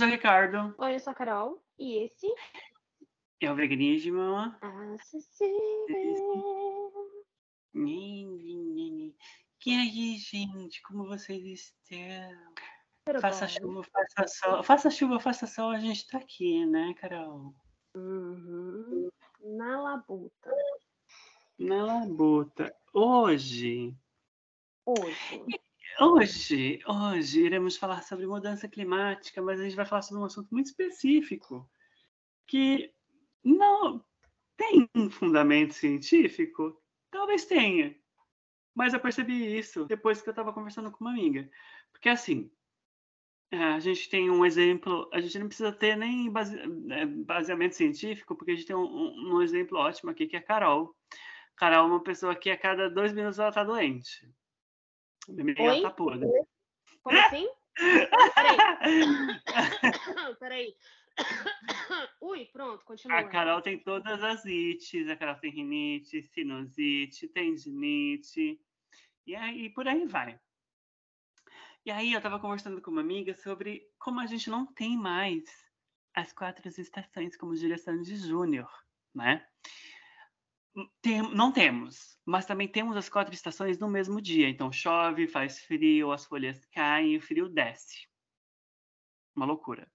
sou o Ricardo. Oi, eu sou a Carol. E esse é o Veganismo. Que aí, gente? Como vocês estão? Tudo faça bom. chuva, faça sol. Faça chuva, faça sol, a gente tá aqui, né, Carol? Uhum. Na labuta. Na labuta. Hoje. Hoje. Hoje, hoje iremos falar sobre mudança climática, mas a gente vai falar sobre um assunto muito específico que não tem um fundamento científico. Talvez tenha, mas eu percebi isso depois que eu estava conversando com uma amiga, porque assim a gente tem um exemplo, a gente não precisa ter nem base, é, baseamento científico, porque a gente tem um, um, exemplo ótimo aqui que é a Carol. Carol é uma pessoa que a cada dois minutos ela está doente. Minha tá podre. Como assim? Peraí. Peraí. Ui, pronto, continua. A Carol tem todas as ites, a Carol tem rinite, sinusite, tendinite, e aí por aí vai. E aí eu tava conversando com uma amiga sobre como a gente não tem mais as quatro estações como direção de júnior, né? Tem, não temos, mas também temos as quatro estações no mesmo dia. Então chove, faz frio, as folhas caem e o frio desce. Uma loucura.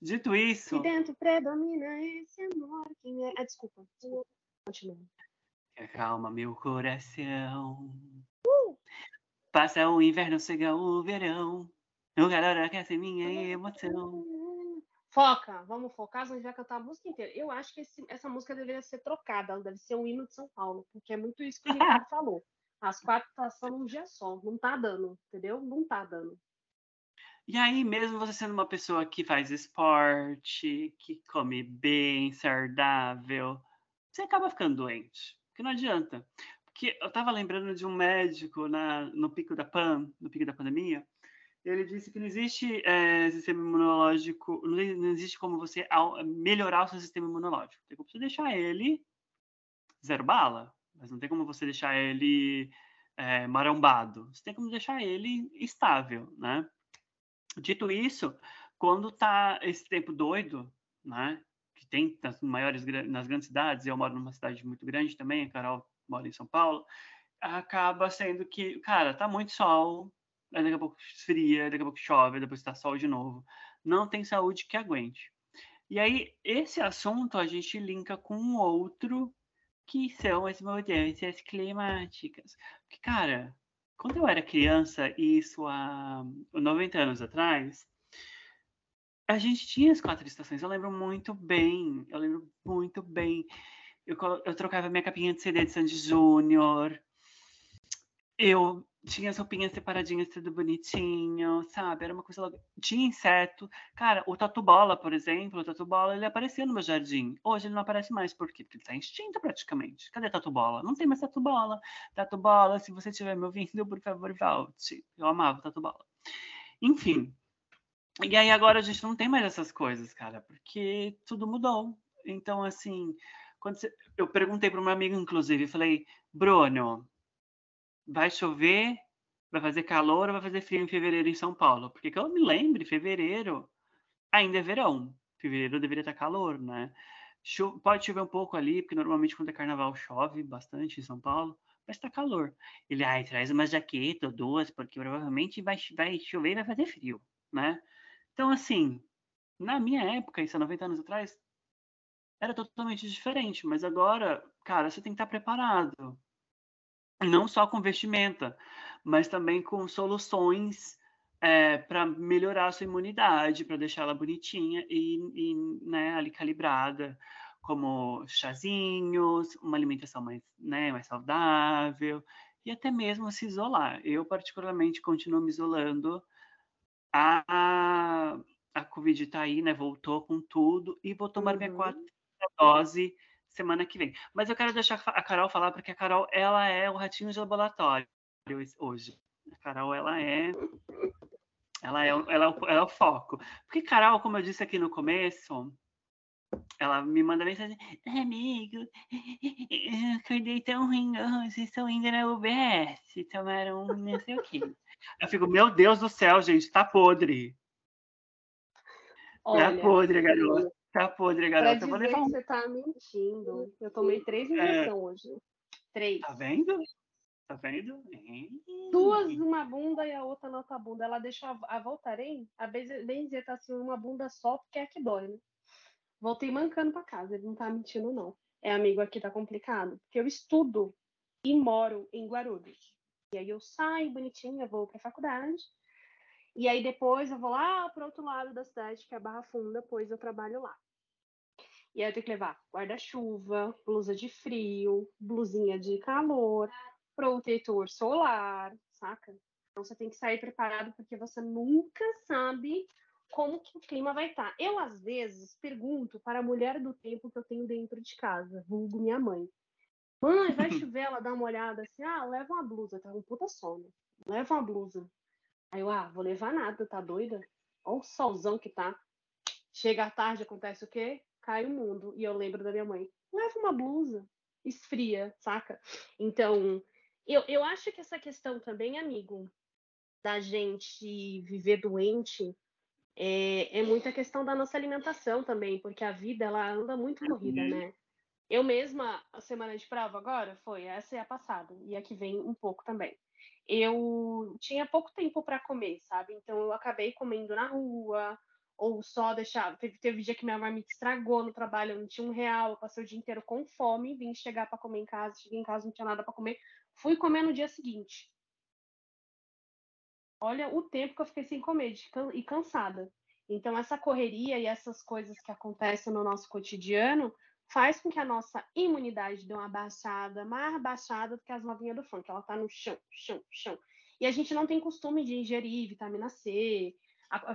Dito isso. E dentro predomina esse amor. Quem é... Ah, desculpa, desculpa. Continua. Calma, meu coração. Uh! Passa o inverno, chega o verão. O calor aquece minha emoção. Foca, vamos focar, a gente vai cantar a música inteira. Eu acho que esse, essa música deveria ser trocada, ela deve ser um hino de São Paulo, porque é muito isso que o Ricardo falou. As quatro estações num dia só, não tá dando, entendeu? Não tá dando. E aí, mesmo você sendo uma pessoa que faz esporte, que come bem, saudável, você acaba ficando doente. Porque não adianta. Porque eu tava lembrando de um médico na, no pico da pan, no pico da pandemia, ele disse que não existe é, sistema imunológico, não, existe como você melhorar o seu sistema imunológico. Tem como você deixar ele zero bala, mas não tem como você deixar ele é, marombado. Você tem como deixar ele estável, né? Dito isso, quando tá esse tempo doido, né? Que tem nas maiores nas grandes cidades, eu moro numa cidade muito grande também, a Carol mora em São Paulo, acaba sendo que, cara, tá muito sol, aí daqui a pouco esfria, daqui a pouco chove, depois está sol de novo. Não tem saúde que aguente. E aí, esse assunto a gente linka com outro, que são as mudanças climáticas. Porque, cara, quando eu era criança, isso há 90 anos atrás, a gente tinha as quatro estações. Eu lembro muito bem, eu lembro muito bem. Eu, eu trocava minha capinha de CD de Sandy Júnior. Eu tinha as roupinhas separadinhas, tudo bonitinho, sabe? Era uma coisa logo... Tinha inseto. Cara, o tatu-bola, por exemplo, o tatu-bola, ele aparecia no meu jardim. Hoje ele não aparece mais, por quê? Porque ele tá extinto praticamente. Cadê tatu-bola? Não tem mais tatu-bola. Tatu-bola, se você estiver me ouvindo, por favor, volte. Eu amava tatu-bola. Enfim. E aí agora a gente não tem mais essas coisas, cara, porque tudo mudou. Então, assim, quando você... eu perguntei para uma amiga, inclusive, falei, Bruno, vai chover, vai fazer calor ou vai fazer frio em fevereiro em São Paulo? Porque que eu me lembre, fevereiro ainda é verão. Fevereiro deveria estar calor, né? Cho pode chover um pouco ali, porque normalmente quando é carnaval chove bastante em São Paulo, mas está calor. Ele, ai, traz uma jaqueta ou duas, porque provavelmente vai, vai chover e vai fazer frio, né? Então, assim, na minha época, isso há 90 anos atrás, era totalmente diferente, mas agora, cara, você tem que estar preparado não só com vestimenta, mas também com soluções é, eh, para melhorar a sua imunidade, para deixá-la bonitinha e, e né, ali calibrada, como chazinhos, uma alimentação mais, né, mais saudável e até mesmo se isolar. Eu, particularmente, continuo me isolando. A, a Covid está aí, né? Voltou com tudo e vou tomar uhum. minha quarta dose semana que vem. Mas eu quero deixar a Carol falar, porque a Carol, ela é o ratinho de laboratório hoje. A Carol, ela é... Ela é, ela, é o, ela é o foco. Porque Carol, como eu disse aqui no começo, ela me manda mensagem, amigo, eu acordei tão ruim hoje, estou indo na UBS, tomaram um não sei o quê. Eu fico, meu Deus do céu, gente, tá podre. Olha, tá podre, garoto. Tá podre, garoto. Pra dizer que você tá mentindo. Eu tomei três injeções é... hoje. Três. Tá vendo? Tá vendo? Duas numa bunda e a outra na outra bunda. Ela deixou a, a Voltaren, a benzer tá assim, uma bunda só, porque é que dói, né? Voltei mancando pra casa. Ele não tá mentindo, não. É, amigo, aqui tá complicado. Porque eu estudo e moro em Guarulhos. E aí eu saio bonitinha, vou pra faculdade. E aí depois eu vou lá pro outro lado da cidade, que é a Barra Funda, depois eu trabalho lá. E aí eu tenho que levar guarda-chuva, blusa de frio, blusinha de calor, protetor solar, saca? Então você tem que sair preparado porque você nunca sabe como que o clima vai estar. Tá. Eu, às vezes, pergunto para a mulher do tempo que eu tenho dentro de casa, vulgo minha mãe. Mãe, vai chover? Ela dá uma olhada assim, ah, leva uma blusa, tá um puta sono. Leva uma blusa. Aí eu, ah, vou levar nada, tá doida? Olha o solzão que tá. Chega à tarde, acontece o quê? Cai o mundo. E eu lembro da minha mãe, leva uma blusa, esfria, saca? Então, eu, eu acho que essa questão também, amigo, da gente viver doente, é, é muita questão da nossa alimentação também, porque a vida ela anda muito corrida, uhum. né? Eu mesma, a semana de prova agora foi, essa é a passada, e a que vem um pouco também. Eu tinha pouco tempo para comer, sabe? Então eu acabei comendo na rua, ou só deixar. Teve, teve dia que minha marmita estragou no trabalho, eu não tinha um real, eu passei o dia inteiro com fome, vim chegar para comer em casa, cheguei em casa, não tinha nada para comer, Fui comer no dia seguinte. Olha o tempo que eu fiquei sem comer e cansada. Então, essa correria e essas coisas que acontecem no nosso cotidiano faz com que a nossa imunidade dê uma baixada, mais baixada do que as novinhas do funk. Ela tá no chão, chão, chão. E a gente não tem costume de ingerir vitamina C,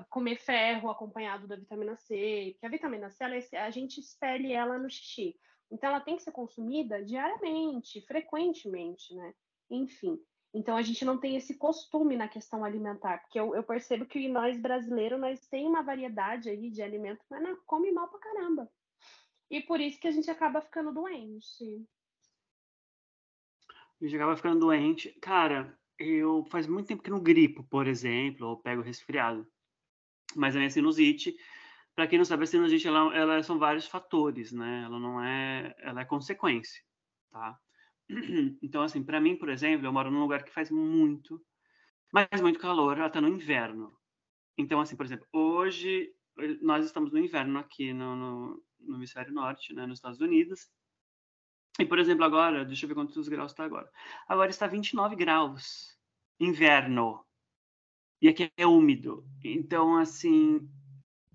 comer ferro acompanhado da vitamina C, porque a vitamina C, ela, é, a gente expele ela no xixi. Então, ela tem que ser consumida diariamente, frequentemente, né? Enfim. Então, a gente não tem esse costume na questão alimentar, porque eu, eu percebo que nós brasileiros, nós tem uma variedade aí de alimentos, mas não come mal pra caramba. E por isso que a gente acaba ficando doente. A gente acaba ficando doente. Cara, eu faz muito tempo que não gripo, por exemplo, ou pego resfriado. Mas a minha sinusite para quem não sabe, a sinusite ela, ela são vários fatores, né? Ela não é, ela é consequência, tá? Então, assim, para mim, por exemplo, eu moro num lugar que faz muito, mas muito calor, até no inverno. Então, assim, por exemplo, hoje nós estamos no inverno aqui no, no, no hemisfério norte, né, nos Estados Unidos. E, por exemplo, agora, deixa eu ver quantos graus está agora. Agora está 29 graus, inverno. E aqui é úmido. Então, assim,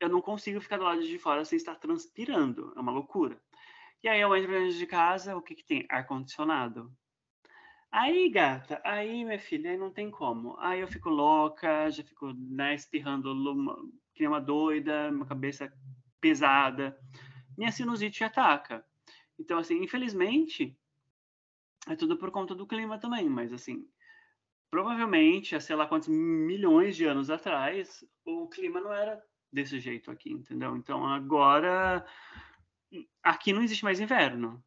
eu não consigo ficar do lado de fora sem estar transpirando. É uma loucura. E aí eu entro dentro de casa, o que que tem? Ar-condicionado. Aí, gata, aí, minha filha, aí não tem como. Aí eu fico louca, já fico, né, espirrando que nem uma doida, uma cabeça pesada. Minha sinusite ataca. Então, assim, infelizmente, é tudo por conta do clima também, mas assim, provavelmente, há sei lá quantos milhões de anos atrás, o clima não era desse jeito aqui, entendeu? Então agora aqui não existe mais inverno.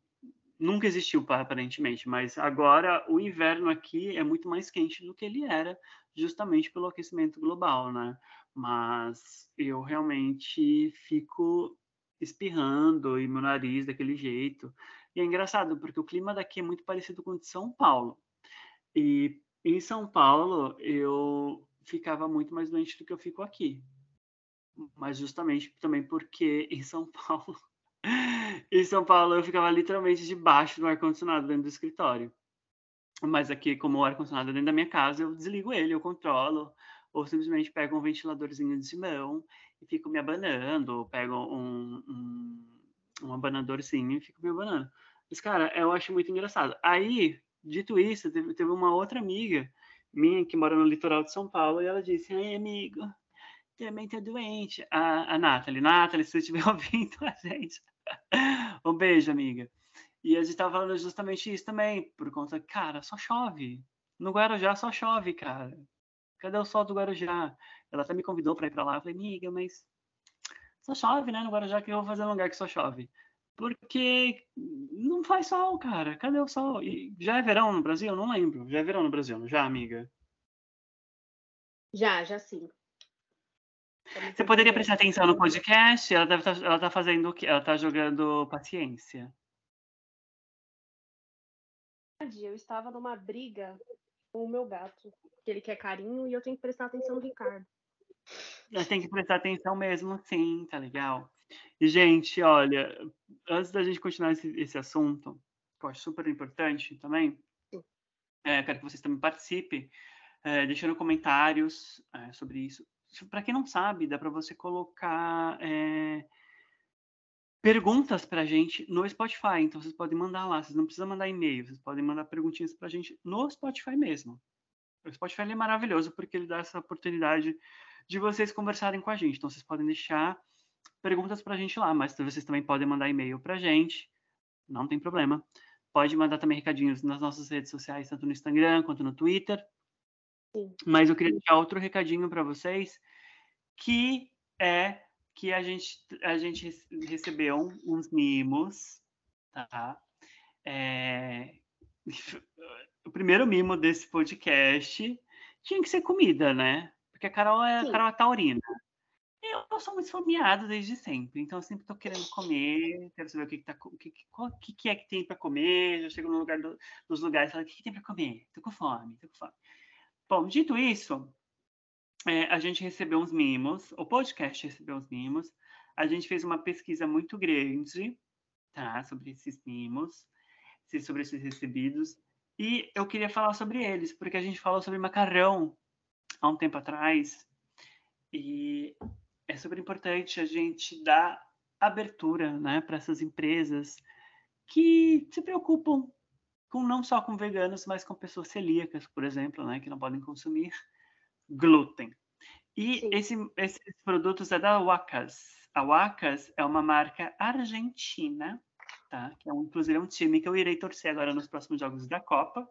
Nunca existiu aparentemente, mas agora o inverno aqui é muito mais quente do que ele era, justamente pelo aquecimento global, né? Mas eu realmente fico espirrando e meu nariz daquele jeito. E é engraçado, porque o clima daqui é muito parecido com o de São Paulo. E em São Paulo eu ficava muito mais doente do que eu fico aqui mas justamente também porque em São Paulo, em São Paulo eu ficava literalmente debaixo do ar condicionado dentro do escritório. Mas aqui, como o ar condicionado é dentro da minha casa, eu desligo ele, eu controlo, ou simplesmente pego um ventiladorzinho de mão e fico me abanando, pego um, um, um abanadorzinho e fico me abanando. Mas, cara, eu acho muito engraçado. Aí, dito isso, teve, uma outra amiga minha que mora no litoral de São Paulo e ela disse: Ai, amigo, também tá doente. A, a Nathalie. Nathalie, se você estiver ouvindo a gente. um beijo, amiga. E a gente tava falando justamente isso também, por conta, cara, só chove. No Guarujá só chove, cara. Cadê o sol do Guarujá? Ela até me convidou para ir para lá. Eu falei, amiga, mas só chove, né? No Guarujá, que eu vou fazer num lugar que só chove. Porque não faz sol, cara. Cadê o sol? E já é verão no Brasil? Não lembro. Já é verão no Brasil, já, amiga? Já, já sim. Você poderia prestar atenção no podcast? Ela deve tá, ela tá fazendo o quê? Ela tá jogando paciência. Eu estava numa briga com o meu gato, que ele quer carinho e eu tenho que prestar atenção no Ricardo. Tem que prestar atenção mesmo, sim, tá legal. E, gente, olha, antes da gente continuar esse, esse assunto, que eu acho super importante também, é, quero que vocês também participem, é, deixando comentários é, sobre isso. Para quem não sabe, dá para você colocar é, perguntas para a gente no Spotify. Então, vocês podem mandar lá. Vocês não precisam mandar e-mail. Vocês podem mandar perguntinhas para a gente no Spotify mesmo. O Spotify é maravilhoso porque ele dá essa oportunidade de vocês conversarem com a gente. Então, vocês podem deixar perguntas para a gente lá, mas vocês também podem mandar e-mail para a gente. Não tem problema. Pode mandar também recadinhos nas nossas redes sociais, tanto no Instagram quanto no Twitter. Sim. Mas eu queria deixar outro recadinho para vocês, que é que a gente, a gente recebeu uns mimos, tá? É... O primeiro mimo desse podcast tinha que ser comida, né? Porque a Carol é, a Carol é taurina. Eu sou muito esfomeado desde sempre, então eu sempre estou querendo comer, quero saber o que, que, tá, o que, que, que é que tem para comer. Já chego no lugar do, dos lugares e falo: o que, que tem para comer? Estou com fome, estou com fome. Bom, dito isso, é, a gente recebeu uns mimos, o podcast recebeu uns mimos. A gente fez uma pesquisa muito grande, tá, sobre esses mimos, sobre esses recebidos. E eu queria falar sobre eles, porque a gente falou sobre macarrão há um tempo atrás. E é super importante a gente dar abertura né, para essas empresas que se preocupam com não só com veganos, mas com pessoas celíacas, por exemplo, né, que não podem consumir glúten. E esse, esses produtos é da Wacas. A Wacas é uma marca argentina, tá? Que é um, inclusive é um time que eu irei torcer agora nos próximos jogos da Copa.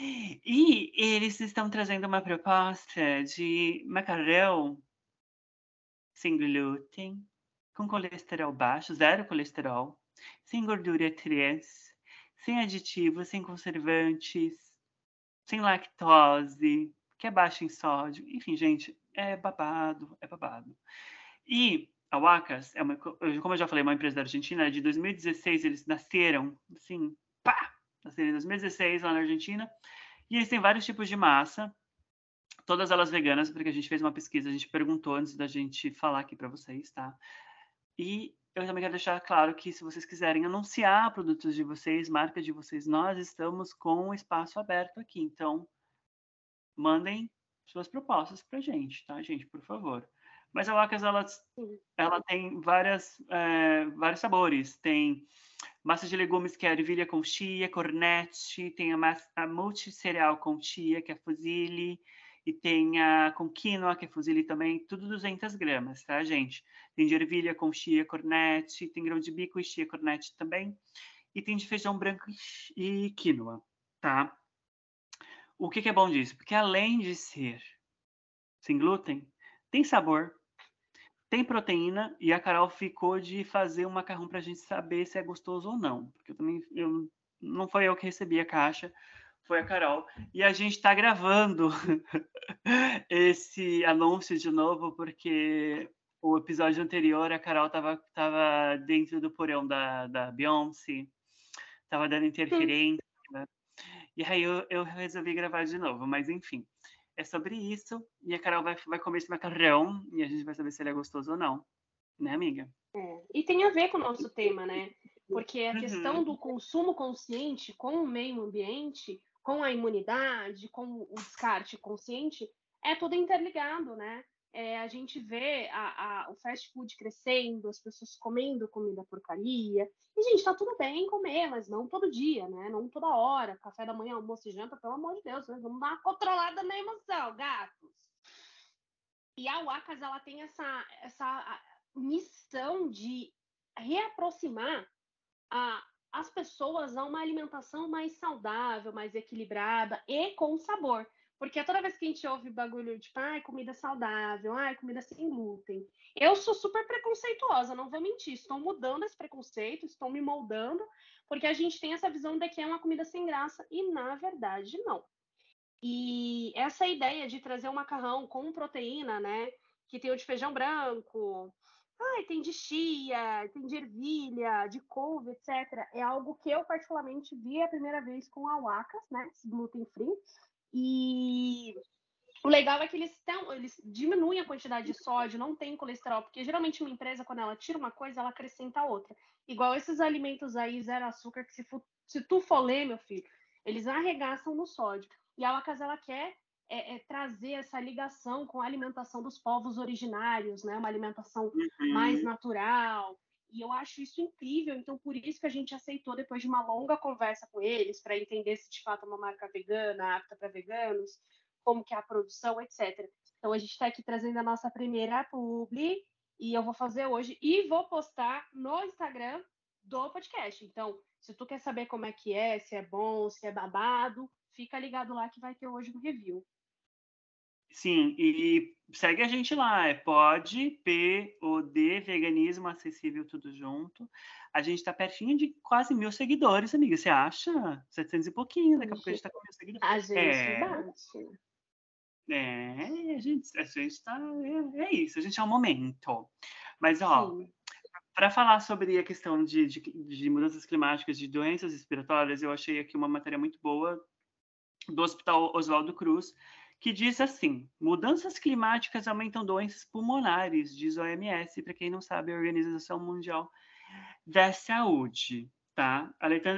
E eles estão trazendo uma proposta de macarrão sem glúten, com colesterol baixo, zero colesterol, sem gordura trans, sem aditivos, sem conservantes, sem lactose, que é baixo em sódio. Enfim, gente, é babado, é babado. E a Wacas, é uma, como eu já falei, uma empresa da Argentina, de 2016 eles nasceram, assim, pá! Nasceram em 2016 lá na Argentina. E eles têm vários tipos de massa, todas elas veganas, porque a gente fez uma pesquisa, a gente perguntou antes da gente falar aqui para vocês, tá? E eu também quero deixar claro que se vocês quiserem anunciar produtos de vocês, marca de vocês, nós estamos com o espaço aberto aqui. Então, mandem suas propostas para gente, tá, gente? Por favor. Mas a Wacas, ela, ela tem várias, é, vários sabores. Tem massa de legumes, que é ervilha com chia, cornete. Tem a, massa, a multiscereal com chia, que é fusilli e tem a com quinoa, que é fusilli também, tudo 200 gramas, tá, gente? Tem de ervilha com chia, cornete, tem grão de bico e chia, cornete também, e tem de feijão branco e quinoa, tá? O que, que é bom disso? Porque além de ser sem glúten, tem sabor, tem proteína, e a Carol ficou de fazer um macarrão para a gente saber se é gostoso ou não, porque eu também, eu, não foi eu que recebi a caixa, foi a Carol. E a gente está gravando esse anúncio de novo, porque o episódio anterior a Carol estava tava dentro do porão da, da Beyoncé, estava dando interferência. Né? E aí eu, eu resolvi gravar de novo, mas enfim, é sobre isso. E a Carol vai, vai comer esse macarrão e a gente vai saber se ele é gostoso ou não. Né, amiga? É. E tem a ver com o nosso tema, né? Porque a questão uhum. do consumo consciente com o meio ambiente com a imunidade, com o descarte consciente, é tudo interligado, né? É, a gente vê a, a, o fast food crescendo, as pessoas comendo comida porcaria. E, gente, tá tudo bem comer, mas não todo dia, né? Não toda hora. Café da manhã, almoço e janta, pelo amor de Deus, né? Vamos dar uma controlada na emoção, gatos. E a Wacas, ela tem essa, essa missão de reaproximar a, as pessoas a uma alimentação mais saudável, mais equilibrada e com sabor. Porque toda vez que a gente ouve bagulho de tipo, ai, comida saudável, ai, comida sem glúten, eu sou super preconceituosa, não vou mentir. Estou mudando esse preconceito, estou me moldando, porque a gente tem essa visão de que é uma comida sem graça, e na verdade não. E essa ideia de trazer o um macarrão com proteína, né? que tem o de feijão branco, ai, tem de chia, tem de ervilha, de couve, etc. É algo que eu particularmente vi a primeira vez com a Wacas, né, gluten free, e o legal é que eles, tão, eles diminuem a quantidade de sódio, não tem colesterol, porque geralmente uma empresa, quando ela tira uma coisa, ela acrescenta outra. Igual esses alimentos aí, zero açúcar, que se, se tu for ler, meu filho, eles arregaçam no sódio. E a Wacas, ela quer é, é, trazer essa ligação com a alimentação dos povos originários, né? Uma alimentação uhum. mais natural. E eu acho isso incrível. Então, por isso que a gente aceitou, depois de uma longa conversa com eles, para entender se de fato é uma marca vegana, apta para veganos, como que é a produção, etc. Então, a gente está aqui trazendo a nossa primeira publi, e eu vou fazer hoje, e vou postar no Instagram do podcast. Então, se tu quer saber como é que é, se é bom, se é babado, fica ligado lá que vai ter hoje um review. Sim, e segue a gente lá, é pod, P, O, D, veganismo acessível, tudo junto. A gente tá pertinho de quase mil seguidores, amiga, você acha? 700 e pouquinho, daqui a pouco a gente tá com mil seguidores. A gente é... bate. É, a gente, a gente tá. É, é, isso, a gente é um momento. Mas, ó, para falar sobre a questão de, de, de, mudanças climáticas, de doenças respiratórias, eu achei aqui uma matéria muito boa do Hospital Oswaldo Cruz, que diz assim: mudanças climáticas aumentam doenças pulmonares, diz a OMS, para quem não sabe, a Organização Mundial da Saúde. Tá?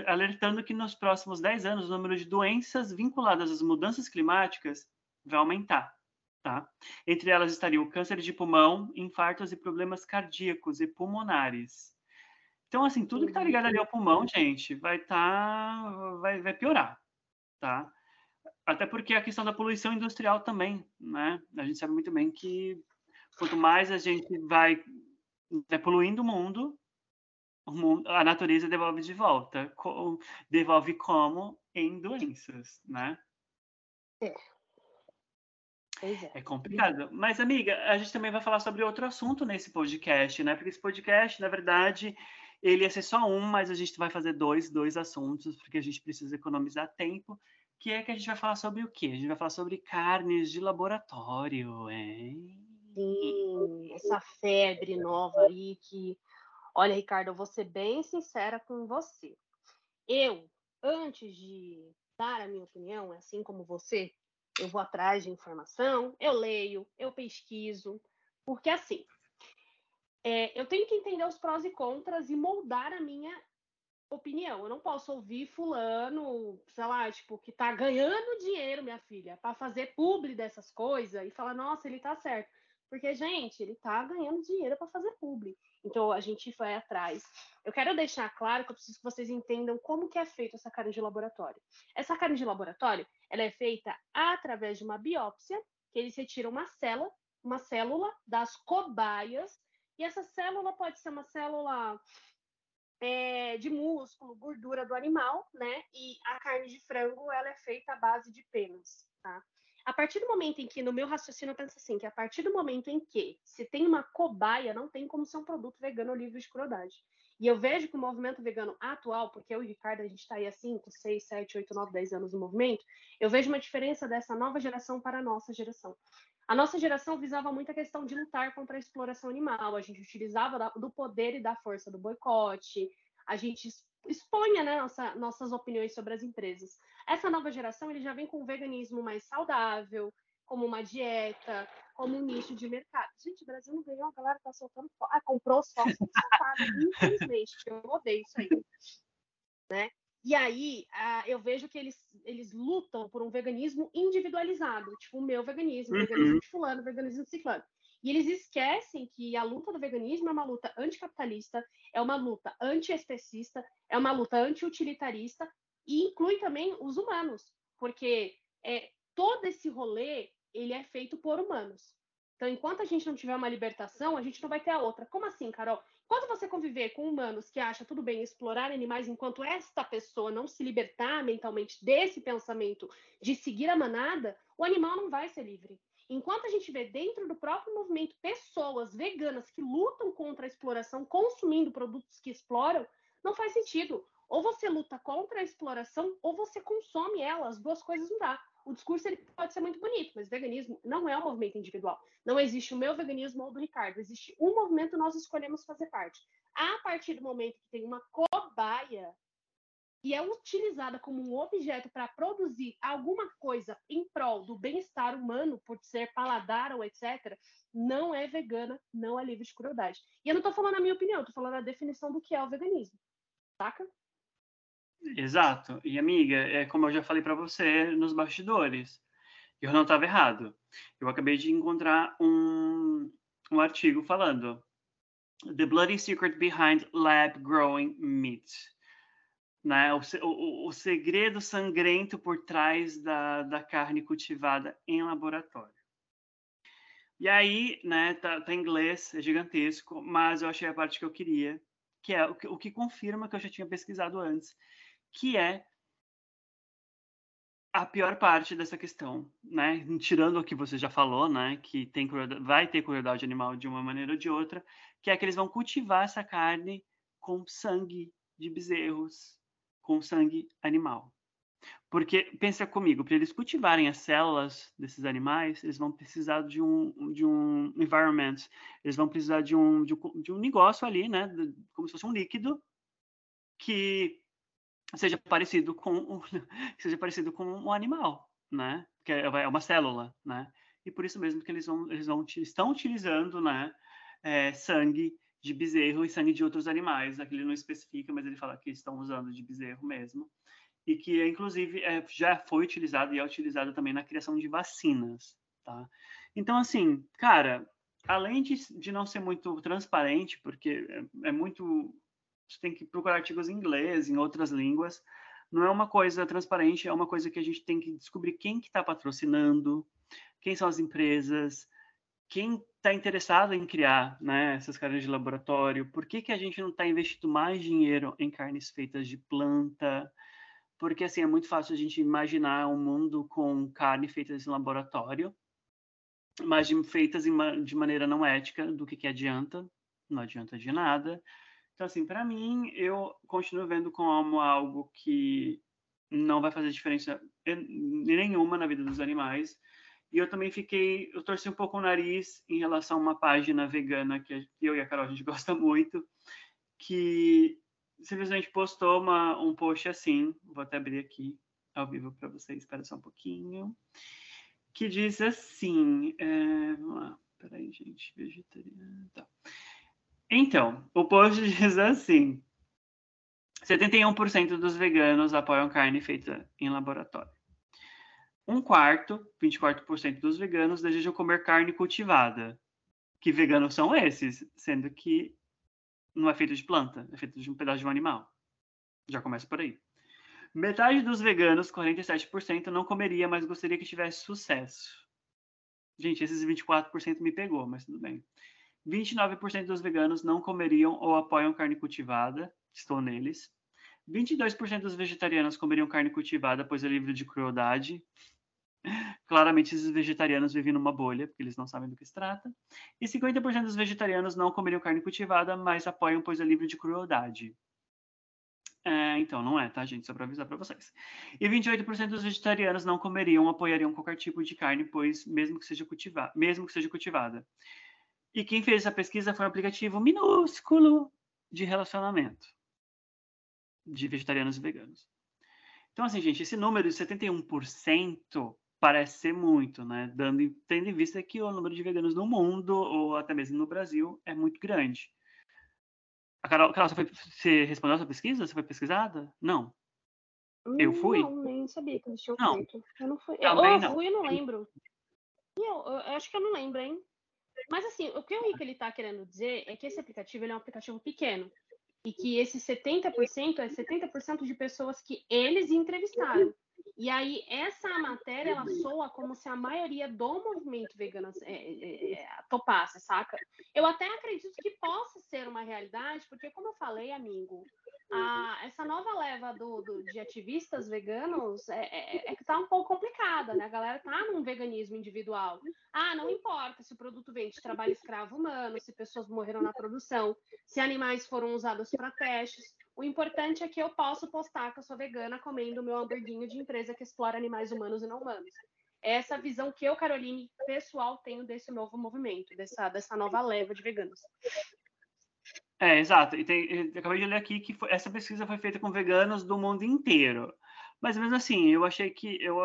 Alertando, que nos próximos 10 anos o número de doenças vinculadas às mudanças climáticas vai aumentar. Tá? Entre elas estaria o câncer de pulmão, infartos e problemas cardíacos e pulmonares. Então, assim, tudo que está ligado ali ao pulmão, gente, vai tá, vai, vai piorar, tá? Até porque a questão da poluição industrial também, né? A gente sabe muito bem que quanto mais a gente vai né, poluindo o mundo, o mundo, a natureza devolve de volta. devolve como? Em doenças, né? É. É. é complicado. Mas, amiga, a gente também vai falar sobre outro assunto nesse podcast, né? Porque esse podcast, na verdade, ele ia ser só um, mas a gente vai fazer dois, dois assuntos, porque a gente precisa economizar tempo que é que a gente vai falar sobre o quê? A gente vai falar sobre carnes de laboratório, hein? Sim, essa febre nova aí que... Olha, Ricardo, eu vou ser bem sincera com você. Eu, antes de dar a minha opinião, assim como você, eu vou atrás de informação, eu leio, eu pesquiso, porque assim, é, eu tenho que entender os prós e contras e moldar a minha opinião. Eu não posso ouvir fulano, sei lá, tipo, que tá ganhando dinheiro, minha filha, para fazer publi dessas coisas e falar, nossa, ele tá certo. Porque, gente, ele tá ganhando dinheiro para fazer publi. Então, a gente vai atrás. Eu quero deixar claro que eu preciso que vocês entendam como que é feita essa carne de laboratório. Essa carne de laboratório, ela é feita através de uma biópsia, que eles retiram uma célula, uma célula das cobaias, e essa célula pode ser uma célula é, de músculo, gordura do animal, né? E a carne de frango ela é feita à base de penas, tá? A partir do momento em que, no meu raciocínio, eu penso assim, que a partir do momento em que se tem uma cobaia, não tem como ser um produto vegano livre de crueldade. E eu vejo que o movimento vegano atual, porque eu e o Ricardo, a gente está aí há 5, 6, 7, 8, 9, 10 anos no movimento, eu vejo uma diferença dessa nova geração para a nossa geração. A nossa geração visava muito a questão de lutar contra a exploração animal, a gente utilizava do poder e da força do boicote, a gente exponha né, nossa, nossas opiniões sobre as empresas. Essa nova geração ele já vem com um veganismo mais saudável, como uma dieta, como um nicho de mercado. Gente, o Brasil não ganhou, a galera tá soltando. Ah, comprou só infelizmente. Eu odeio isso aí. Né? E aí, eu vejo que eles, eles lutam por um veganismo individualizado, tipo o meu veganismo, uhum. veganismo de fulano, veganismo de ciclano. E eles esquecem que a luta do veganismo é uma luta anticapitalista, é uma luta anti-especista, é uma luta anti-utilitarista e inclui também os humanos, porque é, todo esse rolê ele é feito por humanos. Então, enquanto a gente não tiver uma libertação, a gente não vai ter a outra. Como assim, Carol? Quando você conviver com humanos que acham tudo bem explorar animais enquanto esta pessoa não se libertar mentalmente desse pensamento de seguir a manada, o animal não vai ser livre. Enquanto a gente vê dentro do próprio movimento pessoas veganas que lutam contra a exploração, consumindo produtos que exploram, não faz sentido. Ou você luta contra a exploração ou você consome ela, as duas coisas não dá. O discurso ele pode ser muito bonito, mas veganismo não é um movimento individual. Não existe o meu veganismo ou do Ricardo, existe um movimento nós escolhemos fazer parte. A partir do momento que tem uma cobaia e é utilizada como um objeto para produzir alguma coisa em prol do bem-estar humano, por ser paladar ou etc., não é vegana, não é livre de crueldade. E eu não estou falando a minha opinião, estou falando a definição do que é o veganismo. Saca? Exato. E amiga, é como eu já falei para você nos bastidores, eu não estava errado. Eu acabei de encontrar um, um artigo falando The Bloody Secret Behind Lab Growing Meat. Né? O, o, o segredo sangrento por trás da, da carne cultivada em laboratório. E aí, né, tá, tá, em inglês, é gigantesco, mas eu achei a parte que eu queria, que é o que, o que confirma que eu já tinha pesquisado antes, que é a pior parte dessa questão, né? Tirando o que você já falou, né? Que tem vai ter crueldade animal de uma maneira ou de outra, que é que eles vão cultivar essa carne com sangue de bezerros, com sangue animal. Porque, pensa comigo, para eles cultivarem as células desses animais, eles vão precisar de um, de um environment, eles vão precisar de um, de um, de um negócio ali, né? Como se fosse um líquido, que seja parecido com um, seja parecido com um animal, né? Que é, é uma célula, né? E por isso mesmo que eles vão, eles vão estão utilizando, né? É, sangue de bezerro e sangue de outros animais. Aqui ele não especifica, mas ele fala que estão usando de bezerro mesmo e que inclusive é, já foi utilizado e é utilizado também na criação de vacinas, tá? Então assim, cara, além de, de não ser muito transparente, porque é, é muito você tem que procurar artigos em inglês, em outras línguas. Não é uma coisa transparente, é uma coisa que a gente tem que descobrir quem que está patrocinando, quem são as empresas, quem está interessado em criar né, essas carnes de laboratório, por que, que a gente não está investindo mais dinheiro em carnes feitas de planta, porque assim é muito fácil a gente imaginar um mundo com carne feita em laboratório, mas de, feitas de maneira não ética, do que, que adianta? Não adianta de nada. Então, assim, para mim, eu continuo vendo como algo que não vai fazer diferença nenhuma na vida dos animais. E eu também fiquei, eu torci um pouco o nariz em relação a uma página vegana que eu e a Carol a gente gosta muito, que simplesmente postou uma, um post assim, vou até abrir aqui ao vivo para vocês, espera só um pouquinho, que diz assim, é, vamos lá, peraí, gente, vegetariano, tá. Então, o post diz assim: 71% dos veganos apoiam carne feita em laboratório. Um quarto, 24% dos veganos desejam comer carne cultivada. Que veganos são esses? Sendo que não é feito de planta, é feito de um pedaço de um animal. Já começa por aí. Metade dos veganos, 47%, não comeria, mas gostaria que tivesse sucesso. Gente, esses 24% me pegou, mas tudo bem. 29% dos veganos não comeriam ou apoiam carne cultivada, estou neles. 22% dos vegetarianos comeriam carne cultivada, pois é livre de crueldade. Claramente, esses vegetarianos vivem numa bolha, porque eles não sabem do que se trata. E 50% dos vegetarianos não comeriam carne cultivada, mas apoiam, pois é livre de crueldade. É, então, não é, tá, gente? Só para avisar para vocês. E 28% dos vegetarianos não comeriam ou apoiariam qualquer tipo de carne, pois mesmo que seja, mesmo que seja cultivada. E quem fez essa pesquisa foi um aplicativo minúsculo de relacionamento de vegetarianos e veganos. Então, assim, gente, esse número de 71% parece ser muito, né? Dando, tendo em vista que o número de veganos no mundo, ou até mesmo no Brasil, é muito grande. A Carol, Carol você, foi, você respondeu essa pesquisa? Você foi pesquisada? Não. Eu fui? Não, nem sabia que eles tinham não. feito. Eu não fui. Eu, eu fui, eu não lembro. Eu, eu, eu acho que eu não lembro, hein? Mas assim, o que o Rico ele está querendo dizer é que esse aplicativo é um aplicativo pequeno e que esse 70% é 70% de pessoas que eles entrevistaram. E aí, essa matéria, ela soa como se a maioria do movimento vegano é, é, é, topasse, saca? Eu até acredito que possa ser uma realidade, porque, como eu falei, amigo, a, essa nova leva do, do, de ativistas veganos é, é, é, que tá um pouco complicada, né? A galera tá num veganismo individual. Ah, não importa se o produto vem de trabalho escravo humano, se pessoas morreram na produção, se animais foram usados para testes. O importante é que eu posso postar que eu sou vegana comendo meu hamburguinho de empresa que explora animais humanos e não humanos. É essa visão que eu, Caroline, pessoal, tenho desse novo movimento, dessa, dessa nova leva de veganos. É, exato. E tem, acabei de ler aqui que foi, essa pesquisa foi feita com veganos do mundo inteiro. Mas mesmo assim, eu achei que eu,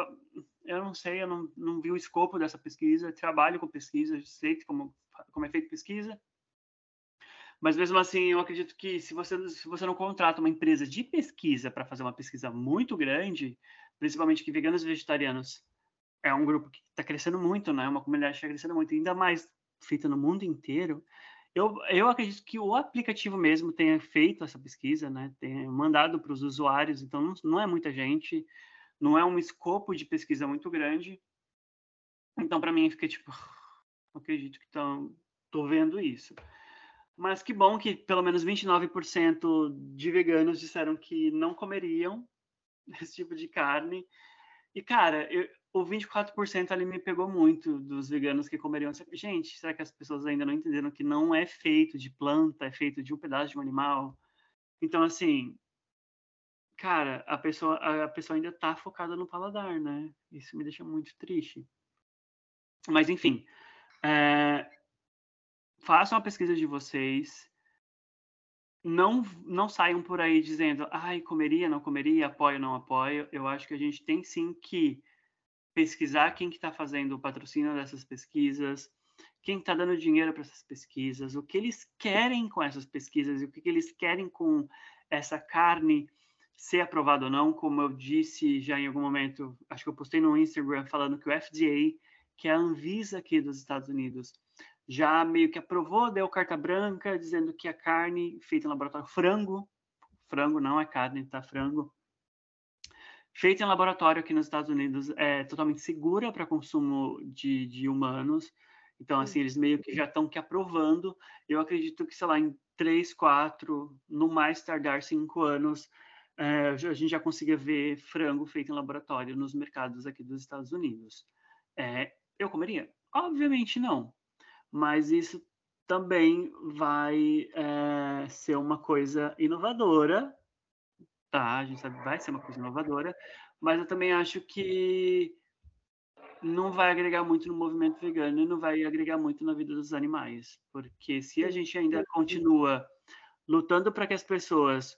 eu não sei, eu não, não vi o escopo dessa pesquisa. Trabalho com pesquisa, sei como, como é feita pesquisa. Mas mesmo assim, eu acredito que se você, se você não contrata uma empresa de pesquisa para fazer uma pesquisa muito grande, principalmente que veganos e vegetarianos é um grupo que está crescendo muito, né? Uma comunidade que está crescendo muito, ainda mais feita no mundo inteiro. Eu, eu acredito que o aplicativo mesmo tenha feito essa pesquisa, né? Tenha mandado para os usuários, então não, não, é muita gente, não é um escopo de pesquisa muito grande. Então, para mim, fica tipo, não acredito que estão, tô vendo isso. Mas que bom que pelo menos 29% de veganos disseram que não comeriam esse tipo de carne. E, cara, eu, o 24% ali me pegou muito dos veganos que comeriam. Gente, será que as pessoas ainda não entenderam que não é feito de planta, é feito de um pedaço de um animal? Então, assim, cara, a pessoa, a pessoa ainda tá focada no paladar, né? Isso me deixa muito triste. Mas, enfim, é, façam a pesquisa de vocês. Não, não saiam por aí dizendo, ai, comeria, não comeria, apoio, não apoio. Eu acho que a gente tem sim que pesquisar quem que está fazendo o patrocínio dessas pesquisas, quem está dando dinheiro para essas pesquisas, o que eles querem com essas pesquisas e o que, que eles querem com essa carne ser aprovado ou não, como eu disse já em algum momento, acho que eu postei no Instagram falando que o FDA, que é a Anvisa aqui dos Estados Unidos, já meio que aprovou, deu carta branca, dizendo que a carne feita em laboratório, frango, frango não é carne, tá? Frango, feita em laboratório aqui nos Estados Unidos é totalmente segura para consumo de, de, humanos. Então, assim, eles meio que já estão que aprovando. Eu acredito que, sei lá, em três, quatro, no mais tardar cinco anos, é, a gente já consiga ver frango feito em laboratório nos mercados aqui dos Estados Unidos. É, eu comeria? Obviamente não. Mas isso também vai é, ser uma coisa inovadora tá, a gente sabe que vai ser uma coisa inovadora, mas eu também acho que não vai agregar muito no movimento vegano e não vai agregar muito na vida dos animais, porque se a gente ainda continua lutando para que as pessoas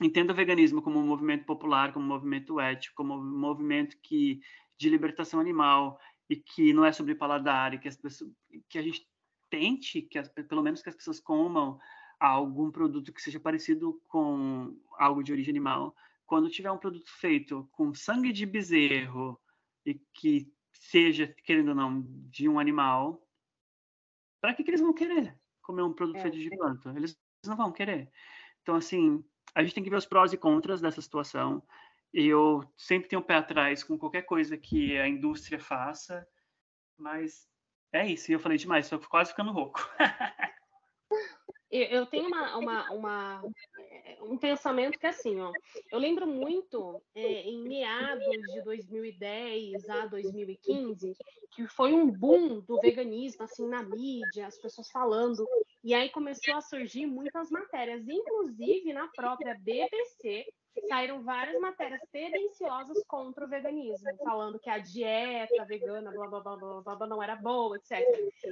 entendam o veganismo como um movimento popular, como um movimento ético, como um movimento que de libertação animal e que não é sobre paladar e que as pessoas que a gente tente que as, pelo menos que as pessoas comam algum produto que seja parecido com algo de origem animal. Quando tiver um produto feito com sangue de bezerro e que seja, querendo ou não, de um animal, para que, que eles vão querer comer um produto é, feito de planta? Eles não vão querer. Então, assim, a gente tem que ver os prós e contras dessa situação. Eu sempre tenho um pé atrás com qualquer coisa que a indústria faça, mas é isso. Eu falei demais, estou quase ficando rouco. Eu tenho uma, uma, uma, eh, um pensamento que é assim, ó. Eu lembro muito é, em meados de 2010 a 2015, que foi um boom do veganismo, assim, na mídia, as pessoas falando. E aí começou a surgir muitas matérias, inclusive na própria BBC, saíram várias matérias tendenciosas contra o veganismo, falando que a dieta vegana, blá, blá, blá, blá, blá, não era boa, etc.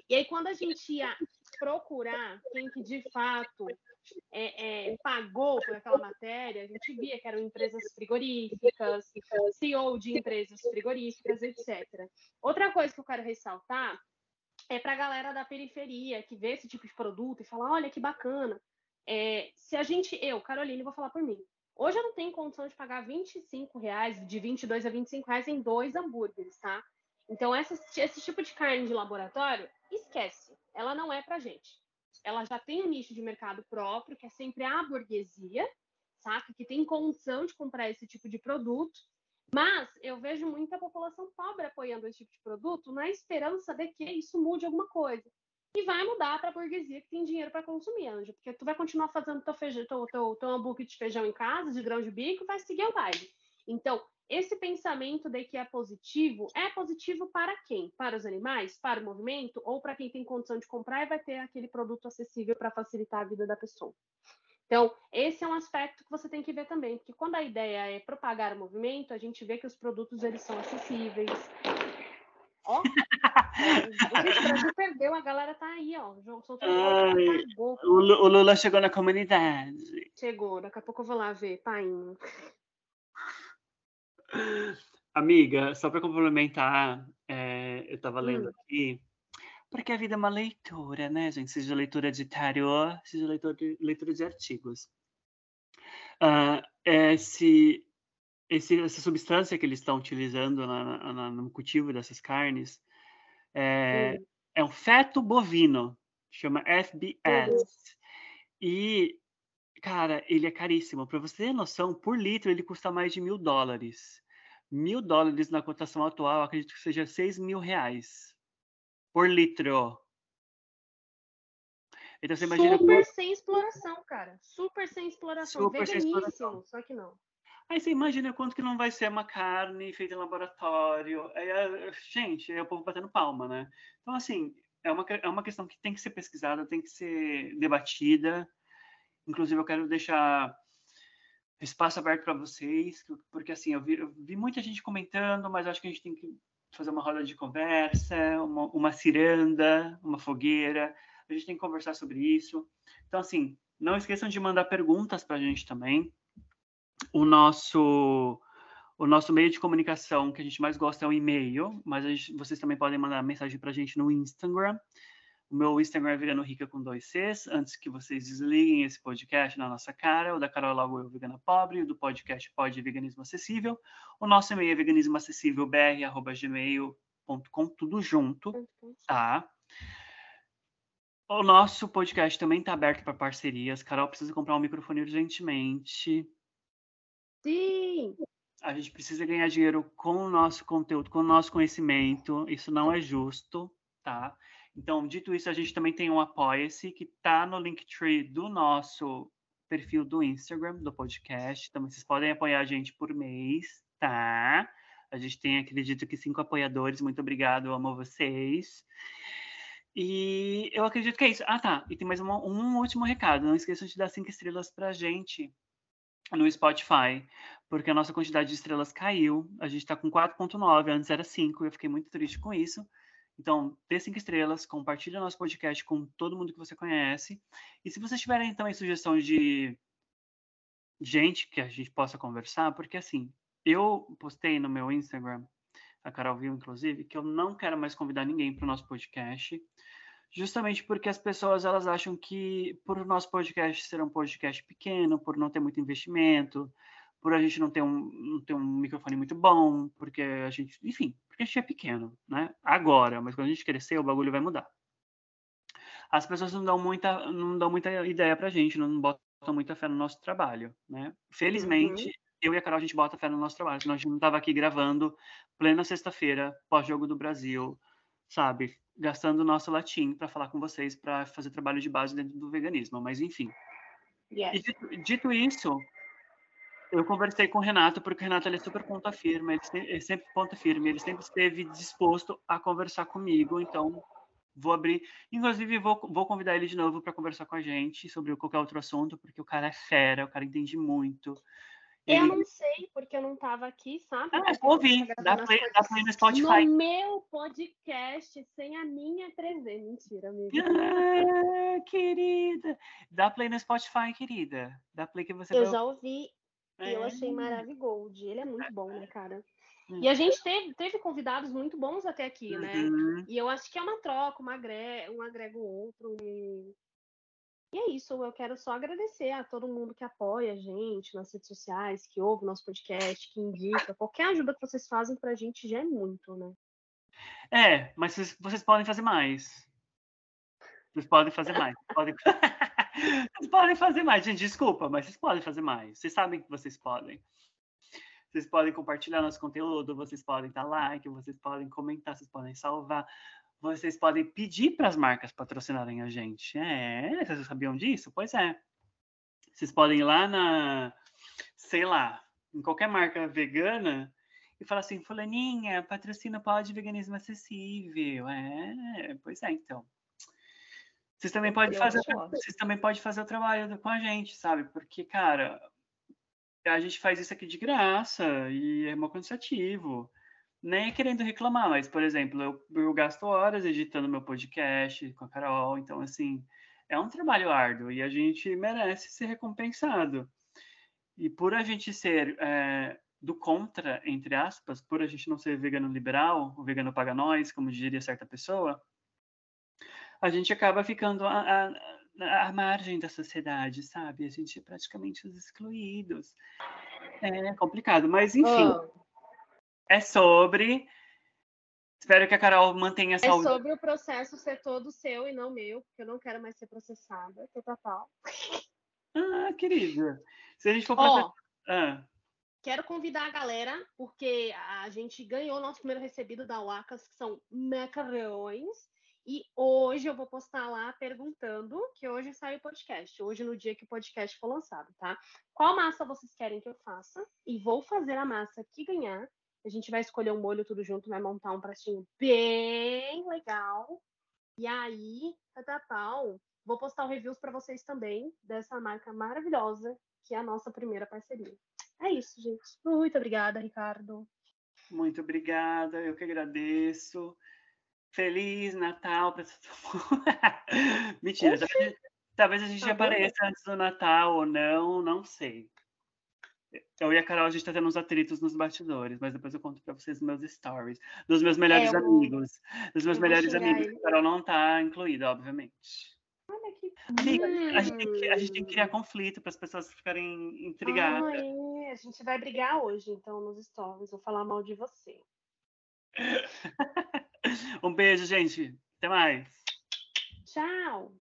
E aí, quando a gente ia procurar quem que de fato é, é, pagou por aquela matéria, a gente via que eram empresas frigoríficas, CEO de empresas frigoríficas, etc. Outra coisa que eu quero ressaltar é para a galera da periferia que vê esse tipo de produto e fala: olha que bacana. É, se a gente, eu, Caroline, vou falar por mim. Hoje eu não tenho condição de pagar 25 reais, de 22 a 25 reais em dois hambúrgueres, tá? Então, essa, esse tipo de carne de laboratório, esquece. Ela não é pra gente. Ela já tem um nicho de mercado próprio, que é sempre a burguesia, saca? Que tem condição de comprar esse tipo de produto. Mas eu vejo muita população pobre apoiando esse tipo de produto na esperança de que isso mude alguma coisa e vai mudar para a burguesia que tem dinheiro para consumir, Anja, porque tu vai continuar fazendo teu, feijão, teu, teu, teu hambúrguer de feijão em casa, de grão de bico, vai seguir o baile. Então, esse pensamento de que é positivo, é positivo para quem? Para os animais? Para o movimento? Ou para quem tem condição de comprar e vai ter aquele produto acessível para facilitar a vida da pessoa? Então, esse é um aspecto que você tem que ver também, porque quando a ideia é propagar o movimento, a gente vê que os produtos eles são acessíveis. Ó, gente, o perdeu, a galera tá aí, ó. Soltou o, o Lula chegou na comunidade. Chegou, daqui a pouco eu vou lá ver, pai. Amiga, só para complementar, é, eu estava lendo hum. aqui, porque a vida é uma leitura, né, gente? Seja leitura de tarô, seja leitura de, leitura de artigos. Uh, esse, esse, essa substância que eles estão utilizando na, na, no cultivo dessas carnes é, hum. é um feto bovino, chama FBS. Uhum. E, cara, ele é caríssimo. Para você ter noção, por litro ele custa mais de mil dólares mil dólares na cotação atual, acredito que seja seis mil reais por litro. Então você imagina. Super como... sem exploração, cara. Super sem exploração. Super sem exploração. só que não. Aí você imagina quanto que não vai ser uma carne feita em laboratório. Aí, gente, é o povo batendo palma, né? Então, assim, é uma, é uma questão que tem que ser pesquisada, tem que ser debatida. Inclusive, eu quero deixar espaço aberto para vocês, porque assim, eu vi, eu vi, muita gente comentando, mas acho que a gente tem que fazer uma roda de conversa, uma, uma ciranda, uma fogueira, a gente tem que conversar sobre isso. Então, assim, não esqueçam de mandar perguntas para a gente também. O nosso o nosso meio de comunicação que a gente mais gosta é o e-mail, mas gente, vocês também podem mandar mensagem para a gente no Instagram. O meu Instagram é Vegano Rica com dois Cs. Antes que vocês desliguem esse podcast na nossa cara, o da Carol Logo Eu Vegana Pobre, o do podcast Pode Veganismo Acessível. O nosso e-mail é veganismoacessívelbr.gmail.com, tudo junto, tá? O nosso podcast também está aberto para parcerias. Carol precisa comprar um microfone urgentemente. Sim! A gente precisa ganhar dinheiro com o nosso conteúdo, com o nosso conhecimento. Isso não é justo, tá? Então, dito isso, a gente também tem um Apoia-se que está no Linktree do nosso perfil do Instagram, do podcast. Então, vocês podem apoiar a gente por mês, tá? A gente tem, acredito que, cinco apoiadores. Muito obrigado, amo vocês. E eu acredito que é isso. Ah, tá. E tem mais um, um último recado. Não esqueçam de dar cinco estrelas pra gente no Spotify, porque a nossa quantidade de estrelas caiu. A gente está com 4.9, antes era 5. Eu fiquei muito triste com isso. Então, dê cinco estrelas, compartilhe nosso podcast com todo mundo que você conhece. E se vocês tiverem também sugestões de gente que a gente possa conversar, porque assim, eu postei no meu Instagram, a Carol viu inclusive, que eu não quero mais convidar ninguém para o nosso podcast, justamente porque as pessoas elas acham que por o nosso podcast ser um podcast pequeno, por não ter muito investimento, por a gente não ter um, não ter um microfone muito bom, porque a gente, enfim, porque a gente é pequeno, né? Agora, mas quando a gente crescer, o bagulho vai mudar. As pessoas não dão muita, não dão muita ideia pra gente, não botam muita fé no nosso trabalho, né? Felizmente, uhum. eu e a Carol, a gente bota fé no nosso trabalho, senão a gente não tava aqui gravando plena sexta-feira, pós-jogo do Brasil, sabe? Gastando o nosso latim para falar com vocês, para fazer trabalho de base dentro do veganismo, mas enfim. Yes. E dito, dito isso, eu conversei com o Renato, porque o Renato ele é super ponta firme, ele, ele sempre ponta firme, ele sempre esteve disposto a conversar comigo, então vou abrir. Inclusive, vou, vou convidar ele de novo para conversar com a gente sobre qualquer outro assunto, porque o cara é fera, o cara entende muito. Ele... Eu não sei, porque eu não estava aqui, sabe? Ah, vou ouvir. Dá play, dá play no Spotify. No meu podcast, sem a minha presença. Mentira, amiga. Ah, querida. Dá play no Spotify, querida. Dá play que você Eu vai... já ouvi e eu achei é. maravilhoso. Ele é muito bom, né, cara? E a gente teve, teve convidados muito bons até aqui, né? Uhum. E eu acho que é uma troca, uma agre... um agrega o outro. E... e é isso, eu quero só agradecer a todo mundo que apoia a gente nas redes sociais, que ouve nosso podcast, que indica. Qualquer ajuda que vocês fazem pra gente já é muito, né? É, mas vocês, vocês podem fazer mais. Vocês podem fazer mais. Podem... Vocês podem fazer mais, gente. Desculpa, mas vocês podem fazer mais. Vocês sabem que vocês podem. Vocês podem compartilhar nosso conteúdo, vocês podem dar like, vocês podem comentar, vocês podem salvar, vocês podem pedir para as marcas patrocinarem a gente. É, vocês sabiam disso? Pois é. Vocês podem ir lá na, sei lá, em qualquer marca vegana e falar assim, fulaninha, patrocina pode veganismo acessível. É, pois é, então. Vocês também podem fazer, vocês também podem fazer o trabalho com a gente, sabe? Porque, cara, a gente faz isso aqui de graça e é uma cansativo. Nem querendo reclamar, mas, por exemplo, eu, eu gasto horas editando meu podcast com a Carol, então, assim, é um trabalho árduo e a gente merece ser recompensado. E por a gente ser é, do contra, entre aspas, por a gente não ser vegano liberal, o vegano paga nós, como diria certa pessoa, a gente acaba ficando à, margem da sociedade, sabe? A gente é praticamente os excluídos. É complicado, mas enfim. Oh. É sobre. Espero que a Carol mantenha essa. É sobre o processo ser todo seu e não meu, porque eu não quero mais ser processada. Total. Ah, querida. Se a gente for processar. Oh. Ah. Quero convidar a galera, porque a gente ganhou nosso primeiro recebido da Wacas, que são macarrões. E hoje eu vou postar lá perguntando, que hoje sai o podcast, hoje no dia que o podcast for lançado, tá? Qual massa vocês querem que eu faça? E vou fazer a massa que ganhar. A gente vai escolher um molho tudo junto, vai montar um pratinho bem legal. E aí, tá pau. Vou postar reviews para vocês também dessa marca maravilhosa, que é a nossa primeira parceria. É isso, gente. Muito obrigada, Ricardo. Muito obrigada, eu que agradeço. Feliz Natal para todo mundo. Mentira, talvez, talvez, a gente tá apareça antes do Natal ou não, não sei. Eu e a Carol, a gente tá tendo uns atritos nos bastidores, mas depois eu conto para vocês meus stories. Dos meus melhores é, eu... amigos. Dos meus melhores amigos. A Carol não tá incluída, obviamente. Olha que. Amiga, hum. a, gente tem que, a gente tem que criar conflito para as pessoas ficarem intrigadas. Ah, é. A gente vai brigar hoje, então, nos stories. Vou falar mal de você. um beijo, gente. Até mais. Tchau.